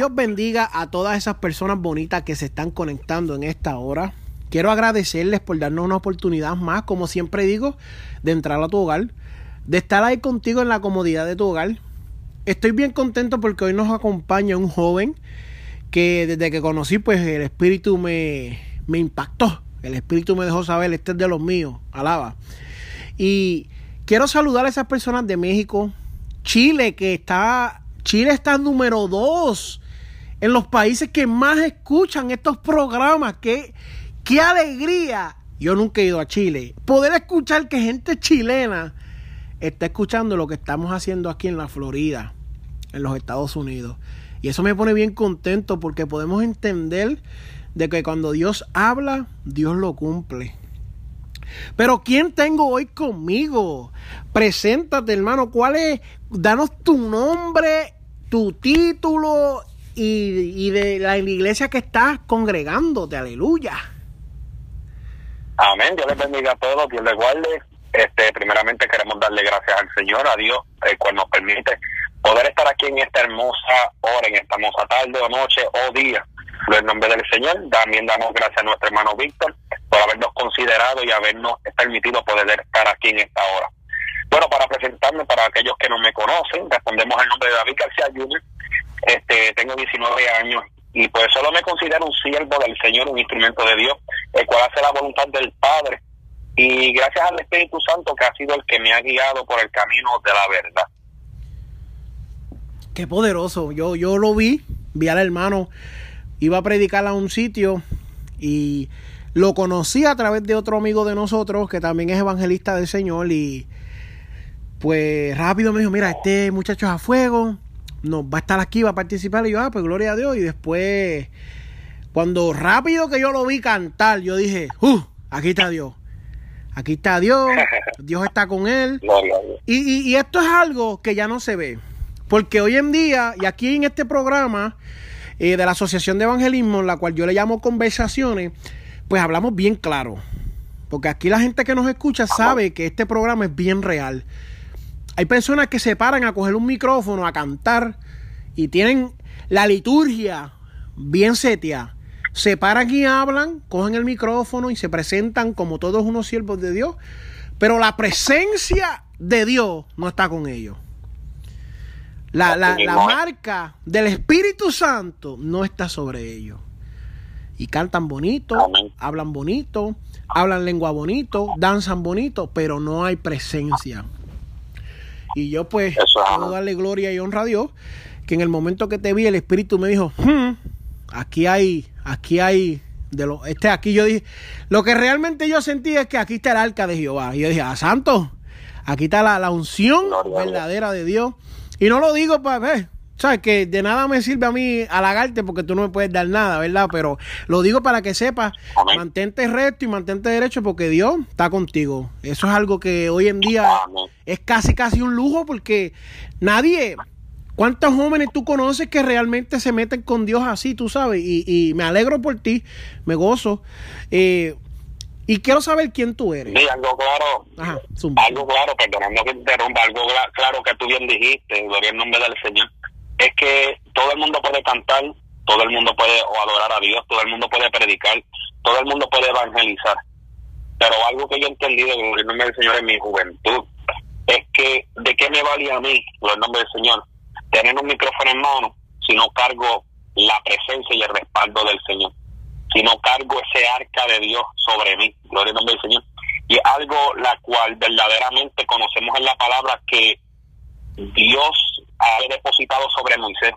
Dios bendiga a todas esas personas bonitas que se están conectando en esta hora. Quiero agradecerles por darnos una oportunidad más, como siempre digo, de entrar a tu hogar, de estar ahí contigo en la comodidad de tu hogar. Estoy bien contento porque hoy nos acompaña un joven que desde que conocí, pues el espíritu me, impactó. El espíritu me dejó saber, este es de los míos, alaba. Y quiero saludar a esas personas de México, Chile, que está, Chile está número dos en los países que más escuchan estos programas. ¡Qué, qué alegría! Yo nunca he ido a Chile. Poder escuchar que gente chilena está escuchando lo que estamos haciendo aquí en la Florida, en los Estados Unidos. Y eso me pone bien contento porque podemos entender de que cuando Dios habla, Dios lo cumple. Pero ¿quién tengo hoy conmigo? Preséntate, hermano. ¿Cuál es? Danos tu nombre, tu título y, de la iglesia que estás congregándote, aleluya. Amén, Dios les bendiga a todos, Dios les guarde. Este, primeramente queremos darle gracias al Señor, a Dios, el cual nos permite poder estar aquí en esta hermosa hora, en esta hermosa tarde o noche o día. En nombre del Señor, también damos gracias a nuestro hermano Víctor por habernos considerado y habernos permitido poder estar aquí en esta hora. Bueno, para presentarme, para aquellos que no me conocen, respondemos el nombre de David García Jr., este, tengo 19 años y pues solo me considero un siervo del Señor, un instrumento de Dios, el cual hace la voluntad del Padre. Y gracias al Espíritu Santo que ha sido el que me ha guiado por el camino de la verdad. Qué poderoso. Yo, yo lo vi, vi al hermano, iba a predicar a un sitio y lo conocí a través de otro amigo de nosotros que también es evangelista del Señor y pues rápido me dijo, mira, este muchacho es a fuego, no, va a estar aquí, va a participar. Y yo, ah, pues gloria a Dios. Y después, cuando rápido que yo lo vi cantar, yo dije, uh, aquí está Dios. Aquí está Dios, Dios está con él. Y, y, esto es algo que ya no se ve. Porque hoy en día, y aquí en este programa eh, de la Asociación de Evangelismo, la cual yo le llamo conversaciones, pues hablamos bien claro. Porque aquí la gente que nos escucha sabe que este programa es bien real. Hay personas que se paran a coger un micrófono, a cantar y tienen la liturgia bien setia. Se paran y hablan, cogen el micrófono y se presentan como todos unos siervos de Dios, pero la presencia de Dios no está con ellos. La, la, marca del Espíritu Santo no está sobre ellos. Y cantan bonito, hablan bonito, hablan lengua bonito, danzan bonito, pero no hay presencia. Y yo pues puedo darle gloria y honra a Dios, que en el momento que te vi el Espíritu me dijo, hmm, aquí hay, aquí hay, de lo, este aquí yo dije, lo que realmente yo sentí es que aquí está el arca de Jehová. Y yo dije, ah, santo, aquí está la, la unción verdadera de Dios. Y no lo digo para ver, sabes que de nada me sirve a mí halagarte porque tú no me puedes dar nada, ¿verdad? Pero lo digo para que sepas, mantente recto y mantente derecho porque Dios está contigo. Eso es algo que hoy en día es casi casi un lujo porque nadie, ¿cuántos jóvenes tú conoces que realmente se meten con Dios así, tú sabes? Y, me alegro por ti, me gozo. Eh, y quiero saber quién tú eres. Sí, algo claro. algo claro, perdonando que interrumpa, algo claro que tú bien dijiste, gloria en nombre del Señor es que todo el mundo puede cantar, todo el mundo puede adorar a Dios, todo el mundo puede predicar, todo el mundo puede evangelizar. Pero algo que yo he entendido en el nombre del Señor en mi juventud es que de qué me valía a mí, por el nombre del Señor, tener un micrófono en mano si no cargo la presencia y el respaldo del Señor, si no cargo ese arca de Dios sobre mí, gloria al nombre del Señor. Y algo la cual verdaderamente conocemos en la palabra que Dios había depositado sobre Moisés.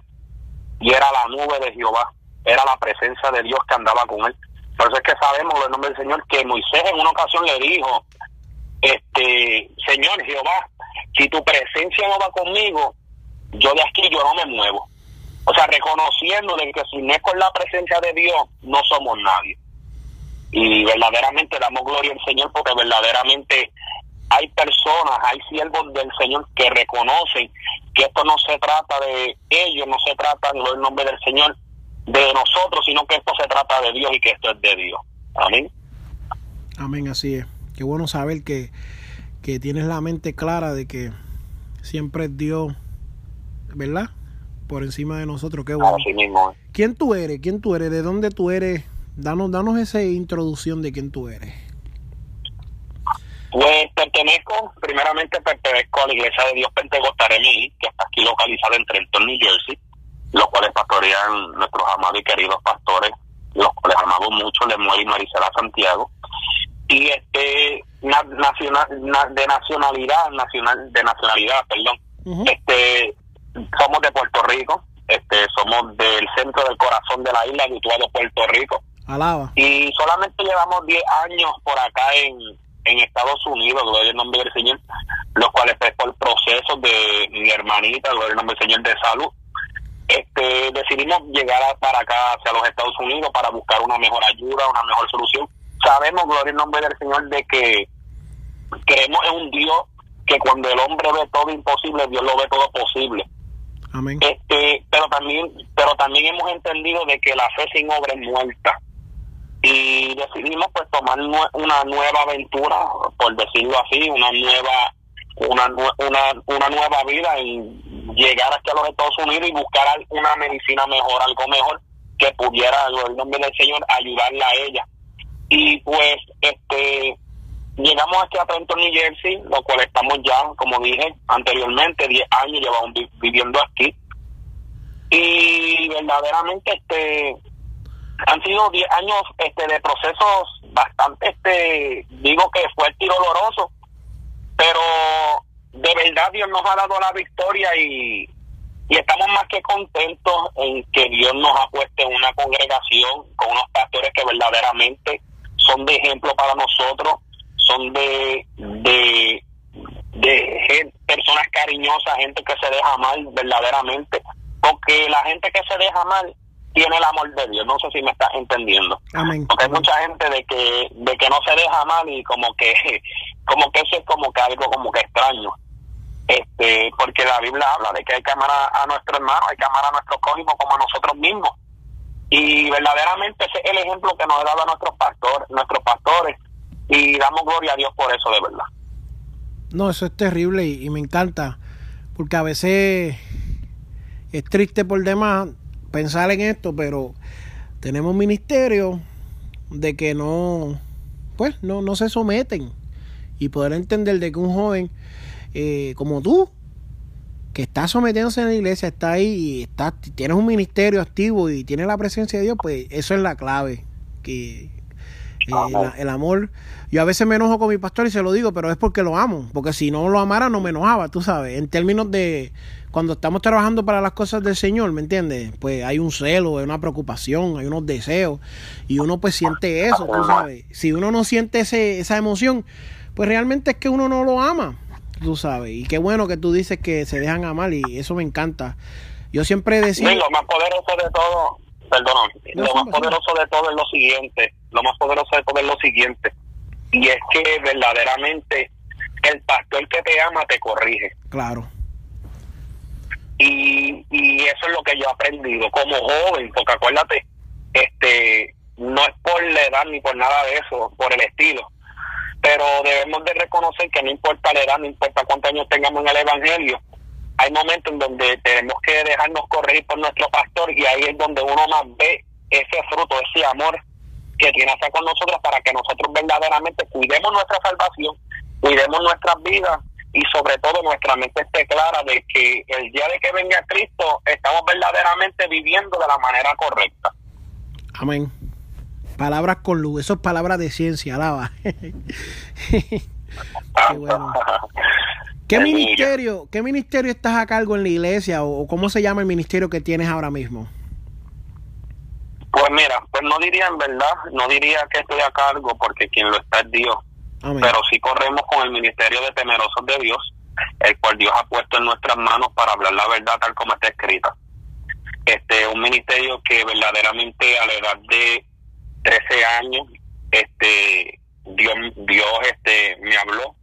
Y era la nube de Jehová, era la presencia de Dios que andaba con él. Por eso es que sabemos, en nombre del Señor, que Moisés en una ocasión le dijo, este, Señor Jehová, si tu presencia no va conmigo, yo de aquí yo no me muevo. O sea, reconociendo de que si no es con la presencia de Dios, no somos nadie. Y verdaderamente damos gloria al Señor porque verdaderamente hay personas, hay siervos del Señor que reconocen que esto no se trata de ellos, no se trata en el nombre del Señor de nosotros, sino que esto se trata de Dios y que esto es de Dios. Amén. Amén, así es. Qué bueno saber que, que tienes la mente clara de que siempre es Dios, ¿verdad? Por encima de nosotros, qué bueno. Así mismo. ¿Quién tú eres? ¿Quién tú eres? ¿De dónde tú eres? Danos, danos esa introducción de quién tú eres. Pues pertenezco, primeramente pertenezco a la Iglesia de Dios Pentecostal MI, que está aquí localizada en Trenton, New Jersey, los cuales pastorean nuestros amados y queridos pastores, los cuales amamos mucho, Lemuel y Marisela Santiago. Y este nacional de nacionalidad, nacional de nacionalidad, perdón. Este somos de Puerto Rico, este somos del centro del corazón de la isla, habituado Puerto Rico. Alaba. Y solamente llevamos 10 años por acá en, en Estados Unidos, gloria al nombre del Señor, los cuales pues, por proceso de mi hermanita, gloria al nombre del Señor de salud, este, decidimos llegar para acá hacia los Estados Unidos para buscar una mejor ayuda, una mejor solución. Sabemos, gloria al nombre del Señor, de que creemos en un Dios que cuando el hombre ve todo imposible, Dios lo ve todo posible. Amén. Este, pero también, pero también hemos entendido de que la fe sin obra es muerta y decidimos pues tomar una nueva aventura, por decirlo así, una nueva una, una, una nueva vida y llegar hasta los Estados Unidos y buscar una medicina mejor, algo mejor que pudiera, en nombre Señor, ayudarla a ella. Y pues, este, llegamos aquí a Trenton, New Jersey, lo cual estamos ya, como dije anteriormente, 10 años llevamos viviendo aquí. Y verdaderamente, este, han sido 10 años este de procesos bastante este digo que fue y doloroso pero de verdad Dios nos ha dado la victoria y, y estamos más que contentos en que Dios nos ha puesto en una congregación con unos pastores que verdaderamente son de ejemplo para nosotros son de de, de personas cariñosas gente que se deja mal verdaderamente porque la gente que se deja mal tiene el amor de Dios. No sé si me estás entendiendo. Porque hay mucha gente de que de que no se deja mal y como que como que eso es como que algo como que extraño. Este, porque la Biblia habla de que hay que amar a, nuestro hermano, hay que amar a nuestro prójimo como a nosotros mismos. Y verdaderamente ese es el ejemplo que nos ha dado a nuestros pastores, nuestros pastores y damos gloria a Dios por eso de verdad. No, eso es terrible y me encanta, porque a veces es triste por demás pensar en esto, pero tenemos ministerios de que no, pues, no, no se someten y poder entender de que un joven eh, como tú, que está sometiéndose en la iglesia, está ahí y está, tienes un ministerio activo y tienes la presencia de Dios, pues eso es la clave. Que eh, el, amor, yo a veces me enojo con mi pastor y se lo digo, pero es porque lo amo, porque si no lo amara no me enojaba, tú sabes, en términos de cuando estamos trabajando para las cosas del Señor, ¿me entiendes? Pues hay un celo, hay una preocupación, hay unos deseos y uno pues siente eso, tú sabes. Si uno no siente ese, esa emoción, pues realmente es que uno no lo ama, tú sabes. Y qué bueno que tú dices que se dejan amar y eso me encanta. Yo siempre decía... lo más poderoso de todo, perdón, lo más poderoso de todo es lo siguiente, lo más poderoso de todo es lo siguiente. Y es que verdaderamente el pastor que te ama te corrige. Claro y, y eso es lo que yo he aprendido como joven, porque acuérdate, este no es por la edad ni por nada de eso, por el estilo, pero debemos de reconocer que no importa la edad, no importa cuántos años tengamos en el Evangelio, hay momentos en donde tenemos que dejarnos corregir por nuestro pastor y ahí es donde uno más ve ese fruto, ese amor que tiene hacia con nosotros para que nosotros verdaderamente cuidemos nuestra salvación, cuidemos nuestras vidas y sobre todo nuestra mente esté clara de que el día de que venga Cristo estamos verdaderamente viviendo de la manera correcta. Amén. Palabras con luz, eso es palabras de ciencia, alaba. Qué bueno. ¿Qué ministerio, ¿Qué ministerio estás a cargo en la iglesia o cómo se llama el ministerio que tienes ahora mismo? Pues mira, pues no diría en verdad, no diría que estoy a cargo porque quien lo está es Dios pero sí corremos con el ministerio de temerosos de Dios, el cual Dios ha puesto en nuestras manos para hablar la verdad tal como está escrita. este un ministerio que verdaderamente a la edad de 13 años este Dios Dios este me habló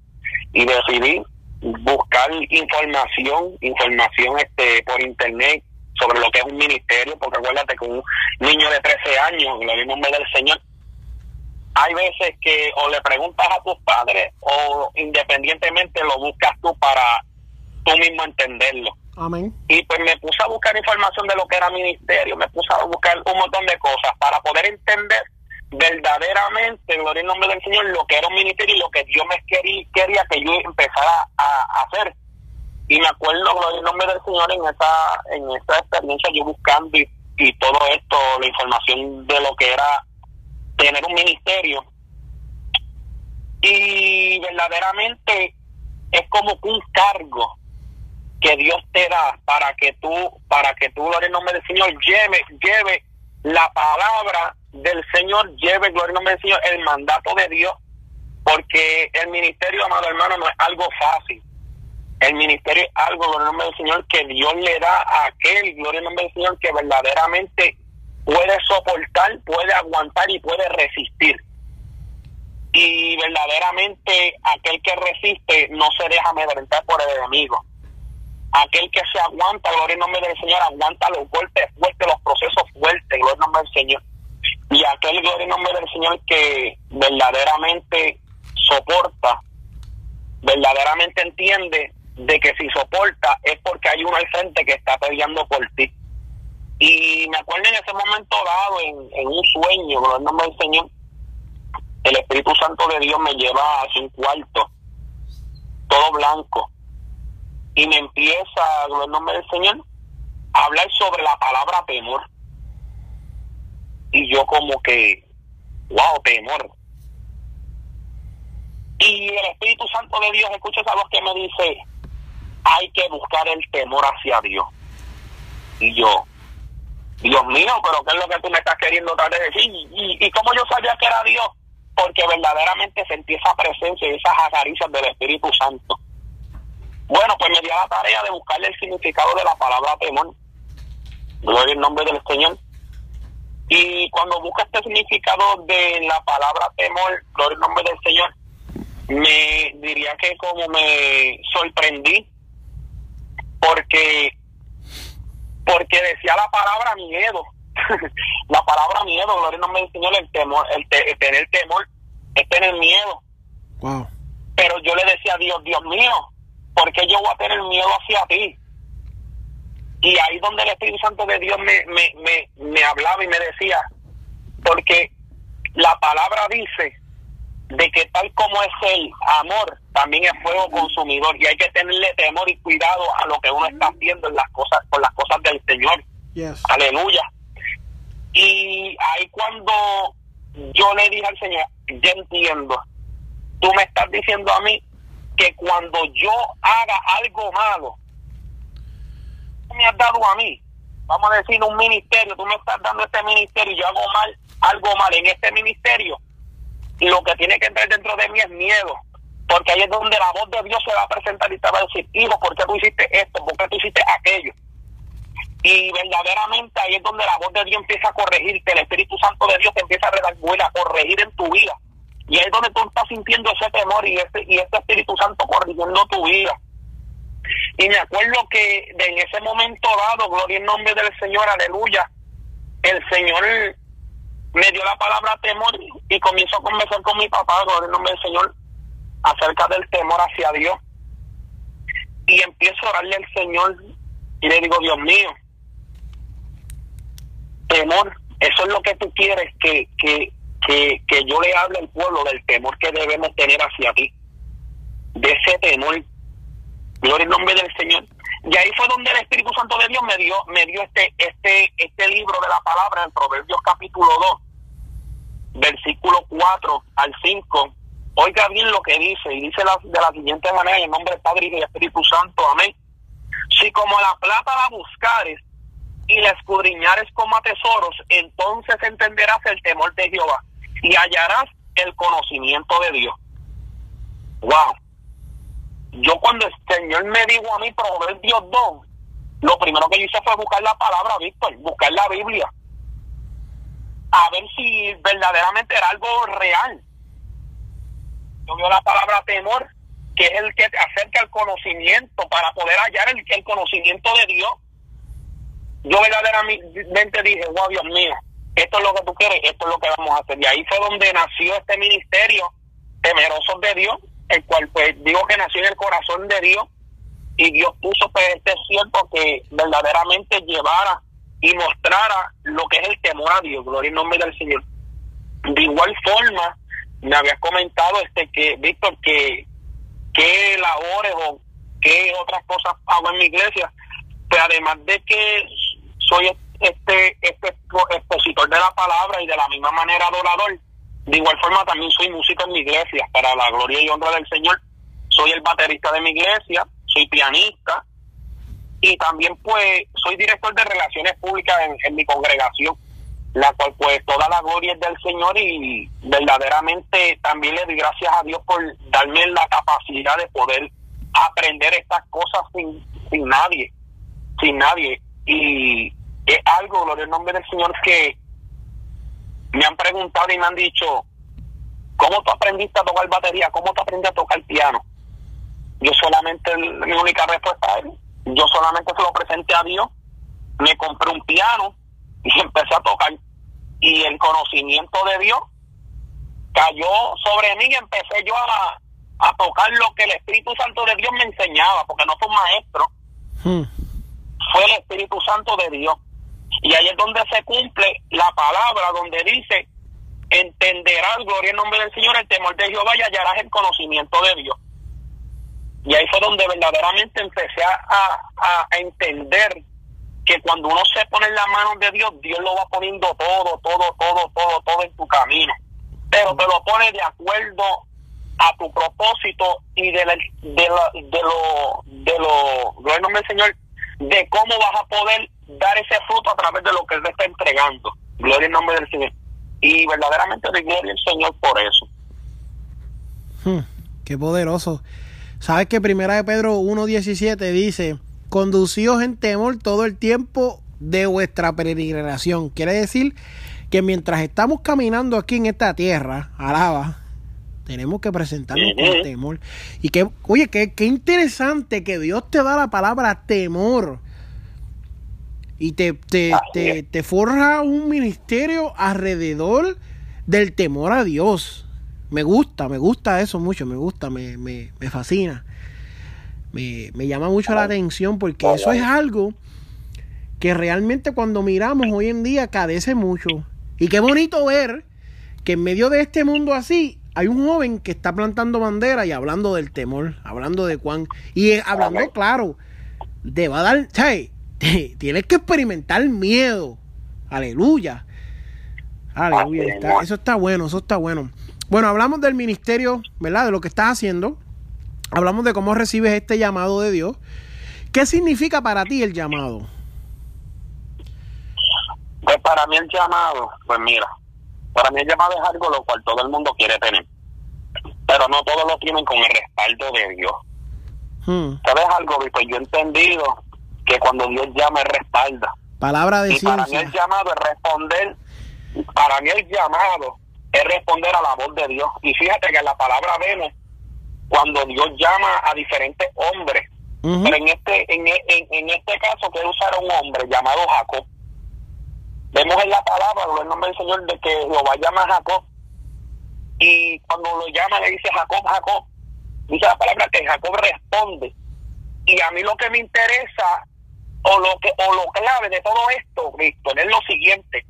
y decidí buscar información información este por internet sobre lo que es un ministerio porque acuérdate que un niño de 13 años lo mismo me del Señor hay veces que o le preguntas a tus padres o independientemente lo buscas tú para tú mismo entenderlo Amén. Y pues me puse a buscar información de lo que era ministerio, me puse a buscar un montón de cosas para poder entender verdaderamente, gloria en nombre del Señor, lo que era un ministerio y lo que Dios me quería, quería que yo empezara a, hacer. Y me acuerdo, gloria en nombre del Señor, en esa, en esa experiencia, yo buscando y, y todo esto, la información de lo que era tener un ministerio. Y verdaderamente es como un cargo que Dios te da para que tú, para que tú, gloria en nombre del Señor, lleve, lleve la palabra del Señor, lleve, gloria en nombre del Señor, el mandato de Dios, porque el ministerio, amado hermano, no es algo fácil. El ministerio es algo, gloria en nombre del Señor, que Dios le da a aquel, gloria en nombre del Señor, que verdaderamente puede soportar, puede aguantar y puede resistir. Y verdaderamente aquel que resiste no se deja amedrentar por el enemigo aquel que se aguanta, gloria en nombre del Señor, aguanta los golpes fuertes, los procesos fuertes, gloria nombre del Señor. Y aquel, gloria en nombre del Señor, que verdaderamente soporta, verdaderamente entiende de que si soporta es porque hay uno al frente que está peleando por ti. Y me acuerdo en ese momento dado, en, un sueño, gloria en nombre del Señor, el Espíritu Santo de Dios me lleva hacia un cuarto, todo blanco y me empieza, en el nombre del Señor, a hablar sobre la palabra temor. Y yo como que, wow, temor. Y el Espíritu Santo de Dios, escucha esa voz que me dice, hay que buscar el temor hacia Dios. Y yo, Dios mío, pero ¿qué es lo que tú me estás queriendo tal vez decir? ¿Y, y cómo yo sabía que era Dios? Porque verdaderamente sentí esa presencia y esas acaricias del Espíritu Santo. Bueno, pues me dio la tarea de buscarle el significado de la palabra temor. Gloria el nombre del Señor. Y cuando busca este significado de la palabra temor, gloria el nombre del Señor, me diría que como me sorprendí, porque porque decía la palabra miedo. la palabra miedo, gloria el nombre del Señor, el temor, el, tener temor es tener miedo. Wow. Pero yo le decía a Dios, Dios mío, porque yo voy a tener miedo hacia ti? Y ahí donde el Espíritu Santo de Dios me, me, me, me hablaba y me decía, porque la palabra dice de que tal como es el amor, también es fuego consumidor y hay que tenerle temor y cuidado a lo que uno está haciendo en las cosas, con las cosas del Señor. Aleluya. Y ahí cuando yo le dije al Señor, yo entiendo, tú me estás diciendo a mí que cuando yo haga algo malo, tú me has dado a mí, vamos a decir un ministerio, tú me estás dando este ministerio y yo hago mal, algo mal en este ministerio, lo que tiene que entrar dentro de mí es miedo, porque ahí es donde la voz de Dios se va a presentar y te va a decir, hijo, ¿por qué tú hiciste esto? ¿Por qué tú hiciste aquello? Y verdaderamente ahí es donde la voz de Dios empieza a corregirte, el Espíritu Santo de Dios te empieza a a corregir en tu vida y ahí es donde tú estás sintiendo ese temor y ese, y este Espíritu Santo corrigiendo tu vida. Y me acuerdo que en ese momento dado, gloria en nombre del Señor, aleluya, el Señor me dio la palabra temor y comienzo a conversar con mi papá, gloria en nombre del Señor, acerca del temor hacia Dios. Y empiezo a orarle al Señor y le digo, Dios mío, temor, eso es lo que tú quieres que, que, que, que yo le hable al pueblo del temor que debemos tener hacia ti, de ese temor. Gloria en nombre del Señor. Y ahí fue donde el Espíritu Santo de Dios me dio, me dio este, este, este libro de la palabra en Proverbios capítulo 2, versículo 4 al 5. Oiga bien lo que dice, y dice de la siguiente manera, en nombre del Padre y del Espíritu Santo, amén. Si como la plata la buscares y la escudriñares como a tesoros, entonces entenderás el temor de Jehová y hallarás el conocimiento de Dios. Wow. Yo cuando el Señor me dijo a mí Proverbios 2, lo primero que yo hice fue buscar la palabra, Víctor, buscar la Biblia, a ver si verdaderamente era algo real. Yo veo la palabra temor, que es el que te acerca al conocimiento para poder hallar el, el conocimiento de Dios. Yo verdaderamente dije, wow, Dios mío, esto es lo que tú quieres, esto es lo que vamos a hacer. Y ahí fue donde nació este ministerio, Temerosos de Dios, el cual pues digo que nació en el corazón de Dios y Dios puso pues este cierto que verdaderamente llevara y mostrara lo que es el temor a Dios, gloria en nombre del Señor. De igual forma, me habías comentado este que, Víctor, que qué labores o qué otras cosas hago en mi iglesia, pues además de que soy este, este expositor de la palabra y de la misma manera adorador, de igual forma también soy músico en mi iglesia, para la gloria y honra del Señor. Soy el baterista de mi iglesia, soy pianista y también pues soy director de relaciones públicas en, mi congregación, la cual pues toda la gloria es del Señor y verdaderamente también le doy gracias a Dios por darme la capacidad de poder aprender estas cosas sin, sin nadie, sin nadie. Y es algo, gloria al nombre del Señor, que me han preguntado y me han dicho, ¿cómo tú aprendiste a tocar batería? ¿Cómo tú aprendiste a tocar piano? Yo solamente, mi única respuesta es, yo solamente se lo presenté a Dios, me compré un piano y empecé a tocar. Y el conocimiento de Dios cayó sobre mí y empecé yo a, tocar lo que el Espíritu Santo de Dios me enseñaba, porque no fue un maestro, hmm. fue el Espíritu Santo de Dios. Y ahí es donde se cumple la palabra, donde dice, entenderás, gloria en nombre del Señor, el temor de Jehová y hallarás el conocimiento de Dios. Y ahí fue donde verdaderamente empecé a, a, entender que cuando uno se pone en las manos de Dios, Dios lo va poniendo todo, todo, todo, todo, todo en tu camino. Pero te lo pone de acuerdo a tu propósito y de, de, lo, de lo, de lo, gloria en nombre del Señor, de cómo vas a poder dar ese fruto a través de lo que Él te está entregando. Gloria en nombre del Señor. Y verdaderamente de gloria al Señor por eso. Hmm, qué poderoso. ¿Sabes que Primera de Pedro 1.17 dice, conducíos en temor todo el tiempo de vuestra peregrinación? Quiere decir que mientras estamos caminando aquí en esta tierra, alaba, tenemos que presentarnos con temor. Y que, oye, qué, qué interesante que Dios te da la palabra temor y te, te, te, te, forja un ministerio alrededor del temor a Dios. Me gusta, me gusta eso mucho, me gusta, me, me, me fascina. Me, me, llama mucho la atención porque eso es algo que realmente cuando miramos hoy en día cadece mucho. Y qué bonito ver que en medio de este mundo así hay un joven que está plantando bandera y hablando del temor, hablando de Juan, y hablando claro, te va a dar, ¿sabes? Tienes que experimentar miedo. Aleluya. Aleluya. eso está bueno, eso está bueno. Bueno, hablamos del ministerio, ¿verdad? De lo que estás haciendo. Hablamos de cómo recibes este llamado de Dios. ¿Qué significa para ti el llamado? Pues para mí el llamado, pues mira, para mí el llamado es algo lo cual todo el mundo quiere tener. Pero no todos lo tienen con el respaldo de Dios. Hmm. ¿Sabes algo? Pues yo he entendido que cuando Dios llama, respalda. Palabra de y para mí el llamado es responder, para mí el llamado es responder a la voz de Dios. Y fíjate que en la palabra vemos cuando Dios llama a diferentes hombres. Pero en este, en, en, este caso quiero usar un hombre llamado Jacob. Vemos en la palabra, en el nombre del Señor, de que Jehová llama a Jacob. Y cuando lo llama le dice Jacob, Jacob. Dice la palabra que Jacob responde. Y a mí lo que me interesa, o lo que o lo clave de todo esto, Víctor, es lo siguiente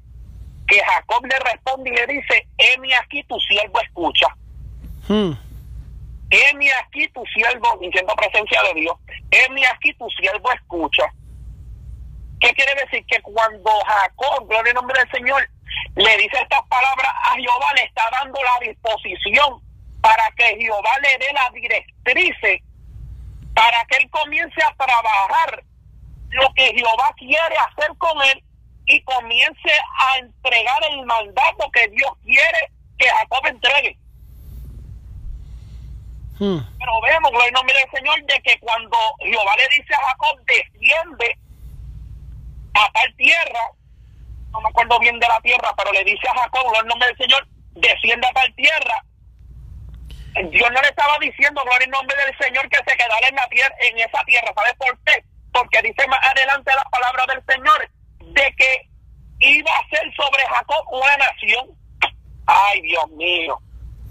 que Jacob le responde y le dice, heme aquí tu siervo escucha. Hmm. Heme aquí tu siervo, diciendo presencia de Dios, heme aquí tu siervo escucha. ¿Qué quiere decir? Que cuando Jacob, gloria nombre del Señor, le dice estas palabras a Jehová, le está dando la disposición para que Jehová le dé la directriz para que él comience a trabajar lo que Jehová quiere hacer con él y comience a entregar el mandato que Dios quiere que Jacob entregue. Hmm. Pero vemos, en nombre del Señor, de que cuando Jehová le dice a Jacob, desciende a tal tierra, no me acuerdo bien de la tierra, pero le dice a Jacob, el nombre del Señor, descienda a tal tierra. Dios no le estaba diciendo, gloria en nombre del Señor, que se quedara en la tierra, en esa tierra. ¿Sabes por qué? Porque dice más adelante la palabra del Señor de que iba a ser sobre Jacob una nación. Ay, Dios mío.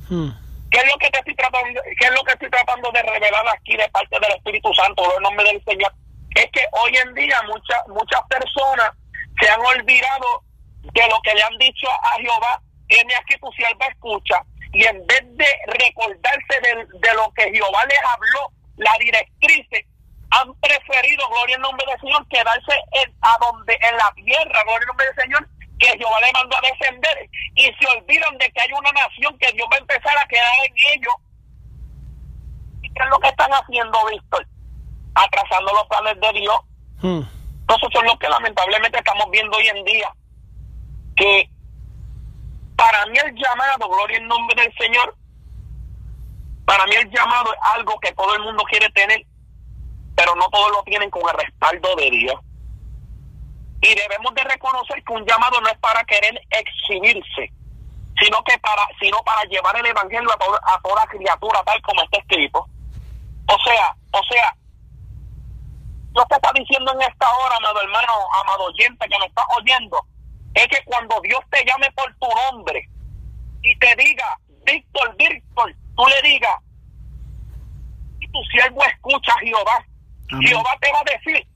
Hmm. ¿Qué es lo que te estoy tratando, qué es lo que estoy tratando de revelar aquí de parte del Espíritu Santo, en nombre del Señor? Es que hoy en día muchas muchas personas se han olvidado de lo que le han dicho a Jehová, en aquí tu sierva escucha, y en vez de recordarse de, de lo que Jehová les habló, la directriz, han preferido, gloria en nombre del Señor, quedarse en, a donde, en la tierra, gloria en nombre del Señor, que Jehová le mandó a descender, y se olvidan de que hay una nación que Dios va a empezar a quedar en ellos. ¿Y qué es lo que están haciendo, Víctor? Atrasando los planes de Dios. Hmm. Entonces, eso es lo que lamentablemente estamos viendo hoy en día. Que para mí el llamado, gloria en nombre del Señor, para mí el llamado es algo que todo el mundo quiere tener, pero no todos lo tienen con el respaldo de Dios. Y debemos de reconocer que un llamado no es para querer exhibirse, sino que para, sino para llevar el evangelio a, a toda criatura tal como está escrito. O sea, o sea, Dios te está diciendo en esta hora, amado hermano, amado oyente que me está oyendo, es que cuando Dios te llame por tu nombre y te diga, Víctor, Víctor, tú le digas, tu siervo escucha a Jehová, Jehová te va a decir,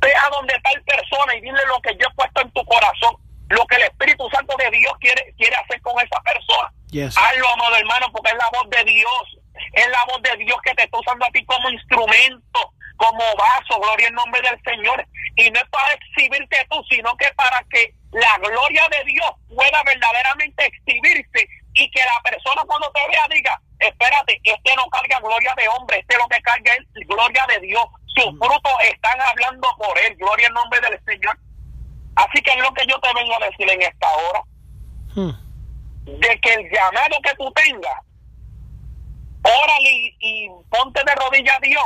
ve a donde tal persona y dile lo que yo he puesto en tu corazón, lo que el Espíritu Santo de Dios quiere, quiere hacer con esa persona. Hazlo, amado hermano, porque es la voz de Dios, es la voz de Dios que te está usando a ti como instrumento, como vaso, gloria en nombre del Señor. Y no es para exhibirte tú, sino que para que la gloria de Dios pueda verdaderamente exhibirse y que la persona cuando te vea diga, espérate, este no carga gloria de hombre, este lo que carga es gloria de Dios. Sus frutos están hablando por él, gloria en nombre del Señor. Así que es lo que yo te vengo a decir en esta hora, hmm. de que el llamado que tú tengas, órale y, ponte de rodillas a Dios,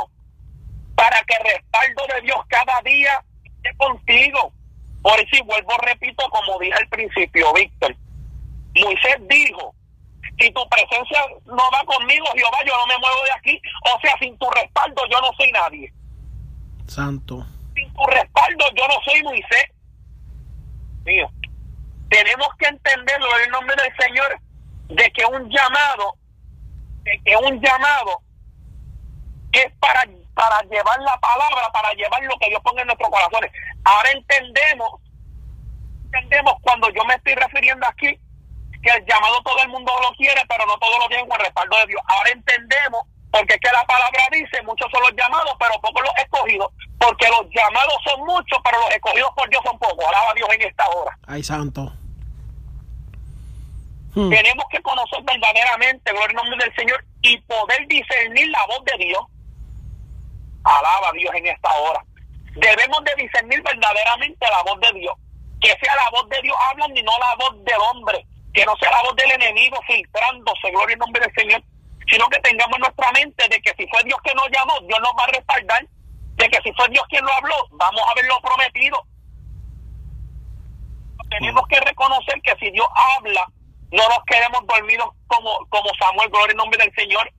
para que el respaldo de Dios cada día esté contigo. Por eso, y vuelvo, repito, como dije al principio, Víctor, Moisés dijo, si tu presencia no va conmigo, Jehová, yo no me muevo de aquí. O sea, sin tu respaldo yo no soy nadie. Santo. Sin tu respaldo yo no soy Moisés. Mío. Tenemos que entenderlo en el nombre del Señor, de que un llamado, de que un llamado es para, para llevar la palabra, para llevar lo que Dios pone en nuestros corazones. Ahora entendemos, entendemos cuando yo me estoy refiriendo aquí, que el llamado todo el mundo lo quiere, pero no todo lo tiene con el respaldo de Dios. Ahora entendemos, porque es que la palabra dice, muchos son los llamados, pero pocos los escogidos, porque los llamados son muchos, pero los escogidos por Dios son pocos. Alaba a Dios en esta hora. Ay, santo. Hmm. Tenemos que conocer verdaderamente, gloria al nombre del Señor, y poder discernir la voz de Dios. Alaba a Dios en esta hora. Debemos de discernir verdaderamente la voz de Dios. Que sea la voz de Dios hablando y no la voz del hombre que no sea la voz del enemigo filtrándose, gloria en nombre del Señor, sino que tengamos en nuestra mente de que si fue Dios que nos llamó, Dios nos va a respaldar, de que si fue Dios quien lo habló, vamos a verlo prometido. Tenemos que reconocer que si Dios habla, no nos quedemos dormidos como, como Samuel, gloria en nombre del Señor.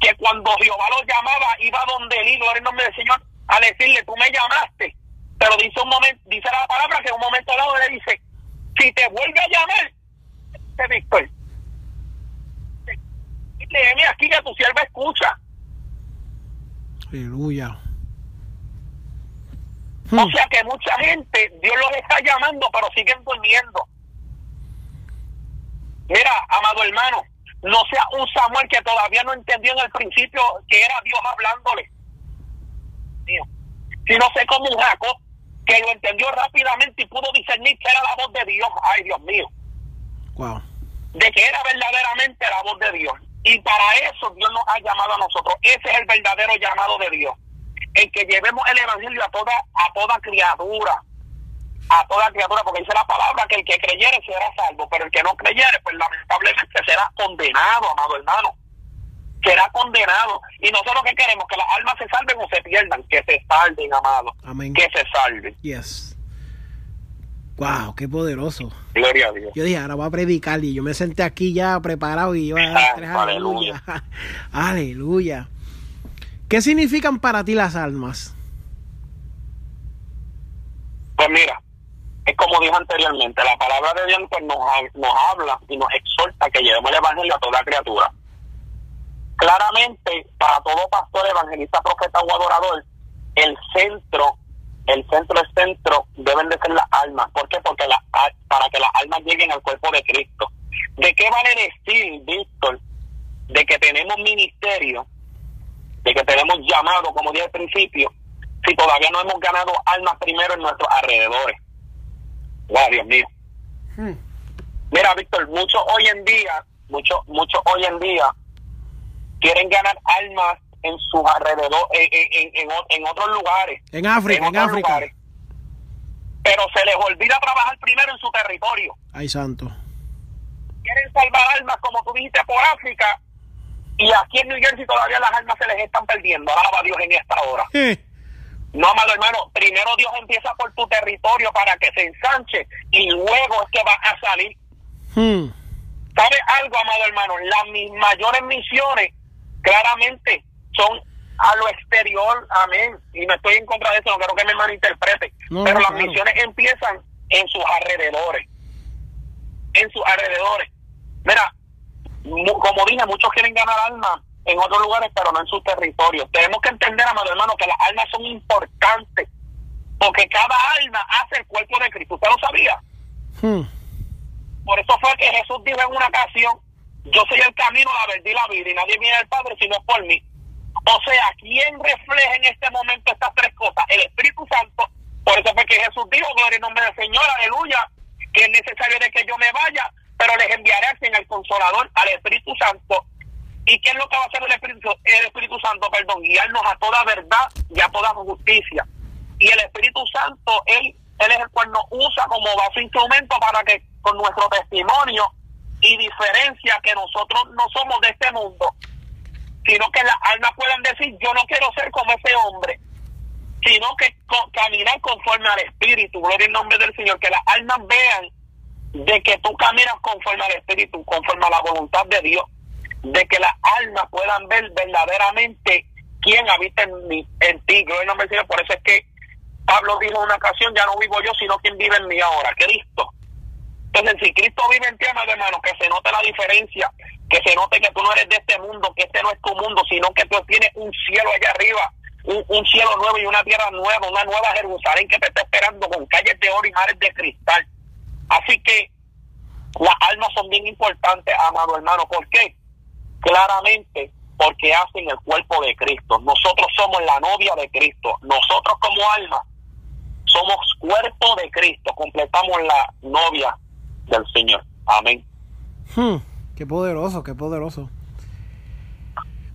Que cuando Jehová lo llamaba, iba donde él, gloria en nombre del Señor, a decirle, tú me llamaste. Pero dice un momento, dice la palabra que un momento dado le dice, si te vuelve a llamar, te Víctor, léeme aquí que tu sierva escucha. Aleluya. O hmm. sea que mucha gente, Dios los está llamando, pero siguen durmiendo. Mira, amado hermano, no sea un Samuel que todavía no entendió en el principio que era Dios hablándole. Si no sé como un Jacob que lo entendió rápidamente y pudo discernir que era la voz de Dios. Ay, Dios mío. Wow. De que era verdaderamente la voz de Dios. Y para eso Dios nos ha llamado a nosotros. Ese es el verdadero llamado de Dios. En que llevemos el evangelio a toda, a toda criatura. A toda criatura, porque dice la palabra que el que creyere será salvo, pero el que no creyere, pues lamentablemente será condenado, amado hermano. será condenado. Y nosotros que queremos que las almas se salven o se pierdan, que se salven, amado. Amén. Que se salven. Yes. Wow, qué poderoso. Gloria a Dios. Yo dije, ahora voy a predicar y yo me senté aquí ya preparado y iba a dar tres aleluya. aleluya. ¿Qué significan para ti las almas? Pues mira, es como dije anteriormente, la palabra de Dios pues, nos, nos habla y nos exhorta que llevemos el evangelio a toda criatura. Claramente, para todo pastor, evangelista, profeta o adorador, el centro, el centro, el centro deben de ser las almas. ¿Por qué? Porque la, para que las almas lleguen al cuerpo de Cristo. ¿De qué vale decir, Víctor, de que tenemos ministerio, de que tenemos llamado, como dije al principio, si todavía no hemos ganado almas primero en nuestros alrededores? Wow, Dios mío. Hmm. Mira, Víctor, muchos hoy en día, muchos muchos hoy en día quieren ganar almas en sus alrededores, en, en, en, otros lugares. En África, en, África. Pero se les olvida trabajar primero en su territorio. Ay, santo. Quieren salvar almas, como tú dijiste, por África. Y aquí en New Jersey todavía las almas se les están perdiendo. Alaba Dios en esta hora. No, amado hermano, primero Dios empieza por tu territorio para que se ensanche y luego es que va a salir. Hmm. ¿Sabe algo, amado hermano? Las mis mayores misiones claramente son a lo exterior, amén. Y no estoy en contra de eso, no quiero que me malinterprete. pero las misiones empiezan en sus alrededores. En sus alrededores. Mira, como dije, muchos quieren ganar almas en otros lugares, pero no en sus territorios. Tenemos que entender, amado hermano, que las almas son importantes, porque cada alma hace el cuerpo de Cristo. ¿Usted lo sabía? Hmm. Por eso fue que Jesús dijo en una ocasión, yo soy el camino, la verdad y la vida, y nadie viene al Padre si no es por mí. O sea, ¿quién refleja en este momento estas tres cosas? El Espíritu Santo. Por eso fue que Jesús dijo, gloria en nombre del Señor, aleluya, que es necesario de que yo me vaya, pero les enviaré al el Consolador, al Espíritu Santo, ¿Y qué es lo que va a hacer el Espíritu, el Espíritu Santo? Perdón, guiarnos a toda verdad y a toda justicia. Y el Espíritu Santo, Él, él es el cual nos usa como base instrumento para que con nuestro testimonio y diferencia que nosotros no somos de este mundo, sino que las almas puedan decir, yo no quiero ser como ese hombre, sino que caminar conforme al Espíritu, gloria en nombre del Señor, que las almas vean de que tú caminas conforme al Espíritu, conforme a la voluntad de Dios de que las almas puedan ver verdaderamente quién habita en, mi, en ti. Gloria no me Por eso es que Pablo dijo en una ocasión, ya no vivo yo, sino quien vive en mí ahora. Cristo. Entonces, si Cristo vive en ti, hermano, que se note la diferencia, que se note que tú no eres de este mundo, que este no es tu mundo, sino que tú tienes un cielo allá arriba, un, cielo nuevo y una tierra nueva, una nueva Jerusalén que te está esperando con calles de oro y mares de cristal. Así que las almas son bien importantes, amado hermano. ¿Por qué? claramente porque hacen el cuerpo de Cristo. Nosotros somos la novia de Cristo. Nosotros como alma somos cuerpo de Cristo. Completamos la novia del Señor. Amén. Hmm, qué poderoso, qué poderoso.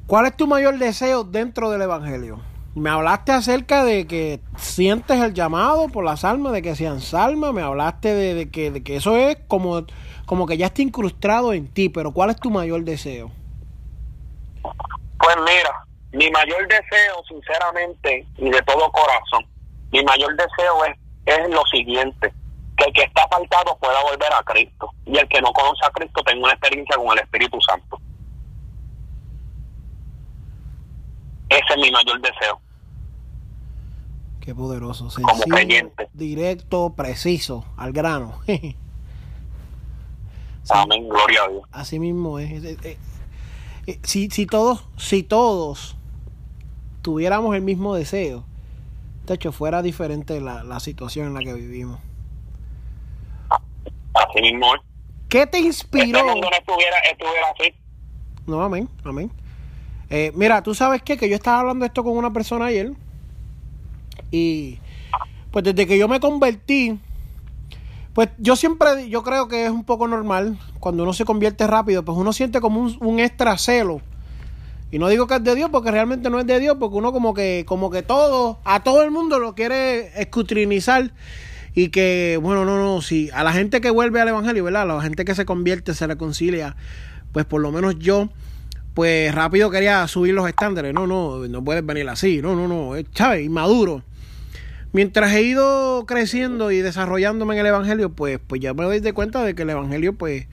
¿Cuál es tu mayor deseo dentro del Evangelio? Me hablaste acerca de que sientes el llamado por las almas, de que sean salmas, me hablaste de, que, de que eso es como, como que ya está incrustado en ti, pero ¿cuál es tu mayor deseo? Pues mira, mi mayor deseo, sinceramente, y de todo corazón, mi mayor deseo es, es lo siguiente, que el que está apartado pueda volver a Cristo y el que no conoce a Cristo tenga una experiencia con el Espíritu Santo. Ese es mi mayor deseo. Qué poderoso. Sencillo, Como creyente. Directo, preciso, al grano. Amén, gloria a Dios. Así mismo es. Eh, si, si todos, si todos tuviéramos el mismo deseo, de hecho fuera diferente la, la situación en la que vivimos. Así mismo. ¿Qué te inspiró? Este no estuviera, estuviera así. No, amén, amén. Eh, mira, tú sabes qué? que yo estaba hablando esto con una persona ayer y pues desde que yo me convertí, pues yo siempre, yo creo que es un poco normal, cuando uno se convierte rápido, pues uno siente como un, un extra celo. Y no digo que es de Dios, porque realmente no es de Dios, porque uno como que, como que todo, a todo el mundo lo quiere escutrinizar. Y que, bueno, no, no, si a la gente que vuelve al Evangelio, ¿verdad? A la gente que se convierte, se reconcilia, pues por lo menos yo, pues rápido quería subir los estándares. No, no, no puedes venir así. No, no, no, ¿sabes? Inmaduro. Mientras he ido creciendo y desarrollándome en el Evangelio, pues, pues ya me doy de cuenta de que el Evangelio, pues,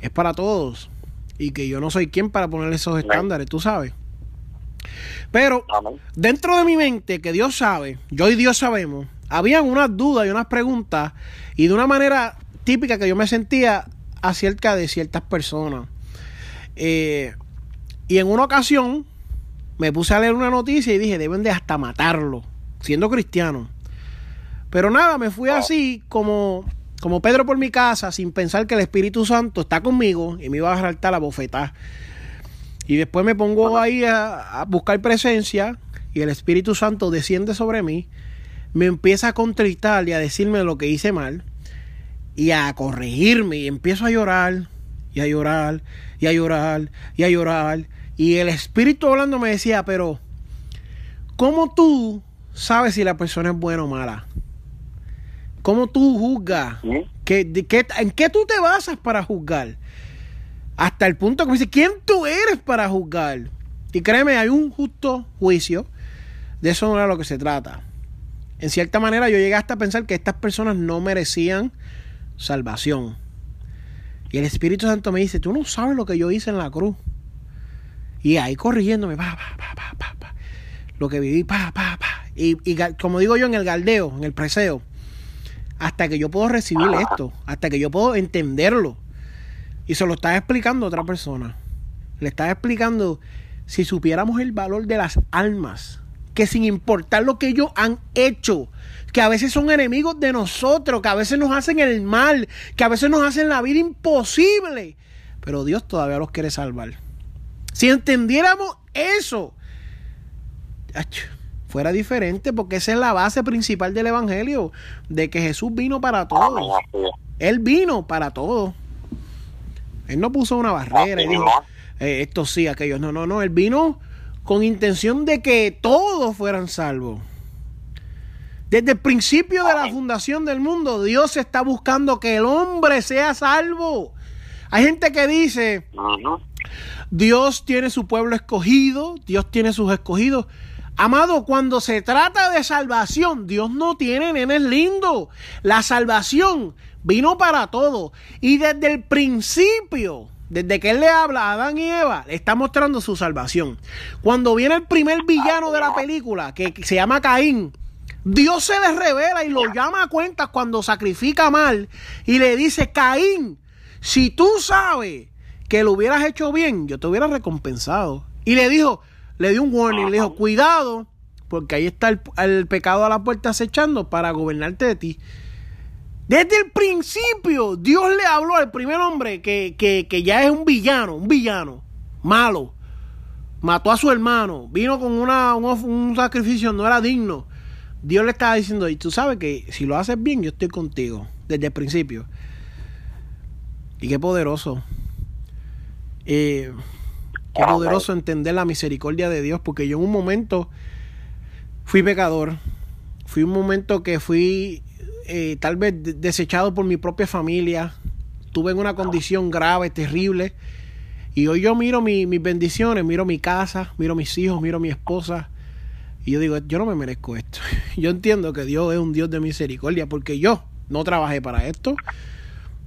es para todos. Y que yo no soy quien para poner esos estándares, tú sabes. Pero dentro de mi mente, que Dios sabe, yo y Dios sabemos, habían unas dudas y unas preguntas y de una manera típica que yo me sentía acerca de ciertas personas. Eh, y en una ocasión me puse a leer una noticia y dije, deben de hasta matarlo, siendo cristiano. Pero nada, me fui así como, como Pedro por mi casa, sin pensar que el Espíritu Santo está conmigo y me iba a saltar la bofetada. Y después me pongo ahí a, buscar presencia y el Espíritu Santo desciende sobre mí, me empieza a contritar y a decirme lo que hice mal y a corregirme y empiezo a llorar y a llorar y a llorar y a llorar y el Espíritu hablando me decía, pero ¿cómo tú sabes si la persona es buena o mala? ¿Cómo tú juzgas? ¿Qué, ¿En qué tú te basas para juzgar? Hasta el punto que me dice, ¿quién tú eres para juzgar? Y créeme, hay un justo juicio. De eso no era lo que se trata. En cierta manera yo llegué hasta a pensar que estas personas no merecían salvación. Y el Espíritu Santo me dice, tú no sabes lo que yo hice en la cruz. Y ahí corrigiéndome, pa, pa, pa, pa, pa, Lo que viví, pa, pa, pa. Y, como digo yo en el galdeo, en el preseo, hasta que yo puedo recibir esto, hasta que yo puedo entenderlo. Y se lo está explicando otra persona. Le está explicando, si supiéramos el valor de las almas, que sin importar lo que ellos han hecho, que a veces son enemigos de nosotros, que a veces nos hacen el mal, que a veces nos hacen la vida imposible, pero Dios todavía los quiere salvar. Si entendiéramos eso, fuera diferente, porque esa es la base principal del Evangelio, de que Jesús vino para todos. Él vino para todos. Él no puso una barrera y dijo, eh, esto sí, aquellos. No, no, no. Él vino con intención de que todos fueran salvos. Desde el principio de la fundación del mundo, Dios está buscando que el hombre sea salvo. Hay gente que dice, Dios tiene su pueblo escogido, Dios tiene sus escogidos. Amado, cuando se trata de salvación, Dios no tiene nenes lindo. La salvación vino para todo. Y desde el principio, desde que Él le habla a Adán y Eva, le está mostrando su salvación. Cuando viene el primer villano de la película, que se llama Caín, Dios se le revela y lo llama a cuentas cuando sacrifica mal y le dice, Caín, si tú sabes que lo hubieras hecho bien, yo te hubiera recompensado. Y le dijo, le dio un warning, le dijo, cuidado, porque ahí está el, el pecado a la puerta acechando para gobernarte de ti. Desde el principio, Dios le habló al primer hombre que, que, ya es un villano, un villano, malo. Mató a su hermano, vino con una, un, sacrificio, no era digno. Dios le estaba diciendo, y tú sabes que si lo haces bien, yo estoy contigo, desde el principio. Y qué poderoso. Eh, qué poderoso entender la misericordia de Dios, porque yo en un momento fui pecador. Fui un momento que fui eh, tal vez desechado por mi propia familia, tuve en una condición grave, terrible, y hoy yo miro mis bendiciones, miro mi casa, miro mis hijos, miro mi esposa, y yo digo, yo no me merezco esto. Yo entiendo que Dios es un Dios de misericordia, porque yo no trabajé para esto.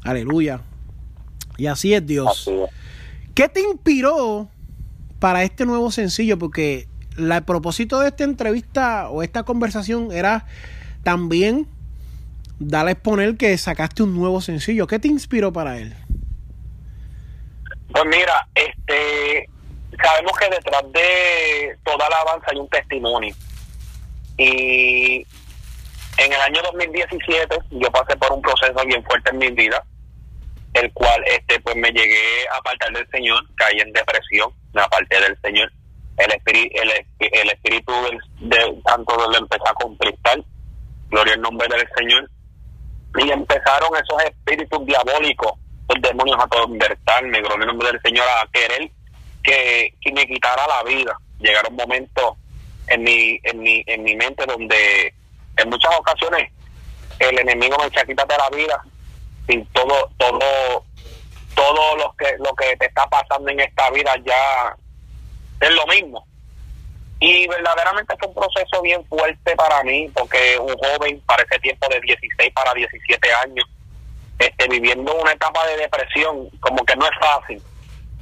Aleluya. Y así es Dios. ¿Qué te inspiró para este nuevo sencillo? Porque el propósito de esta entrevista o esta conversación era también dale a exponer que sacaste un nuevo sencillo. ¿Qué te inspiró para él? Pues mira, este, sabemos que detrás de toda alabanza hay un testimonio. Y en el año 2017 yo pasé por un proceso bien fuerte en mi vida, el cual este pues me llegué a apartar del Señor, caí en depresión, me aparté del Señor. El espíritu, el, espíritu del, de, tanto lo empecé a conquistar, gloria al nombre del Señor, y empezaron esos espíritus diabólicos, los demonios a convertirme, en el nombre del Señor, a querer que, me quitara la vida. Llegaron momentos en mi, en mi, en mi mente donde en muchas ocasiones el enemigo me echa quítate la vida sin todo, todo, todo lo que, lo que te está pasando en esta vida ya es lo mismo. Y verdaderamente fue un proceso bien fuerte para mí, porque un joven para ese tiempo de 16 para 17 años, este, viviendo una etapa de depresión, como que no es fácil.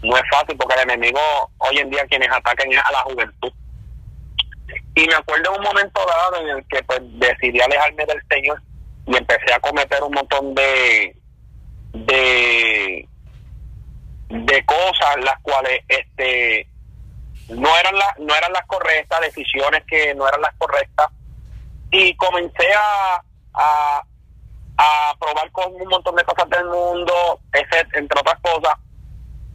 No es fácil porque el enemigo hoy en día quienes atacan es a la juventud. Y me acuerdo en un momento dado en el que pues decidí alejarme del Señor y empecé a cometer un montón de de de cosas las cuales este no no eran las correctas decisiones que no eran las correctas y comencé a, a, probar con un montón de cosas del mundo entre otras cosas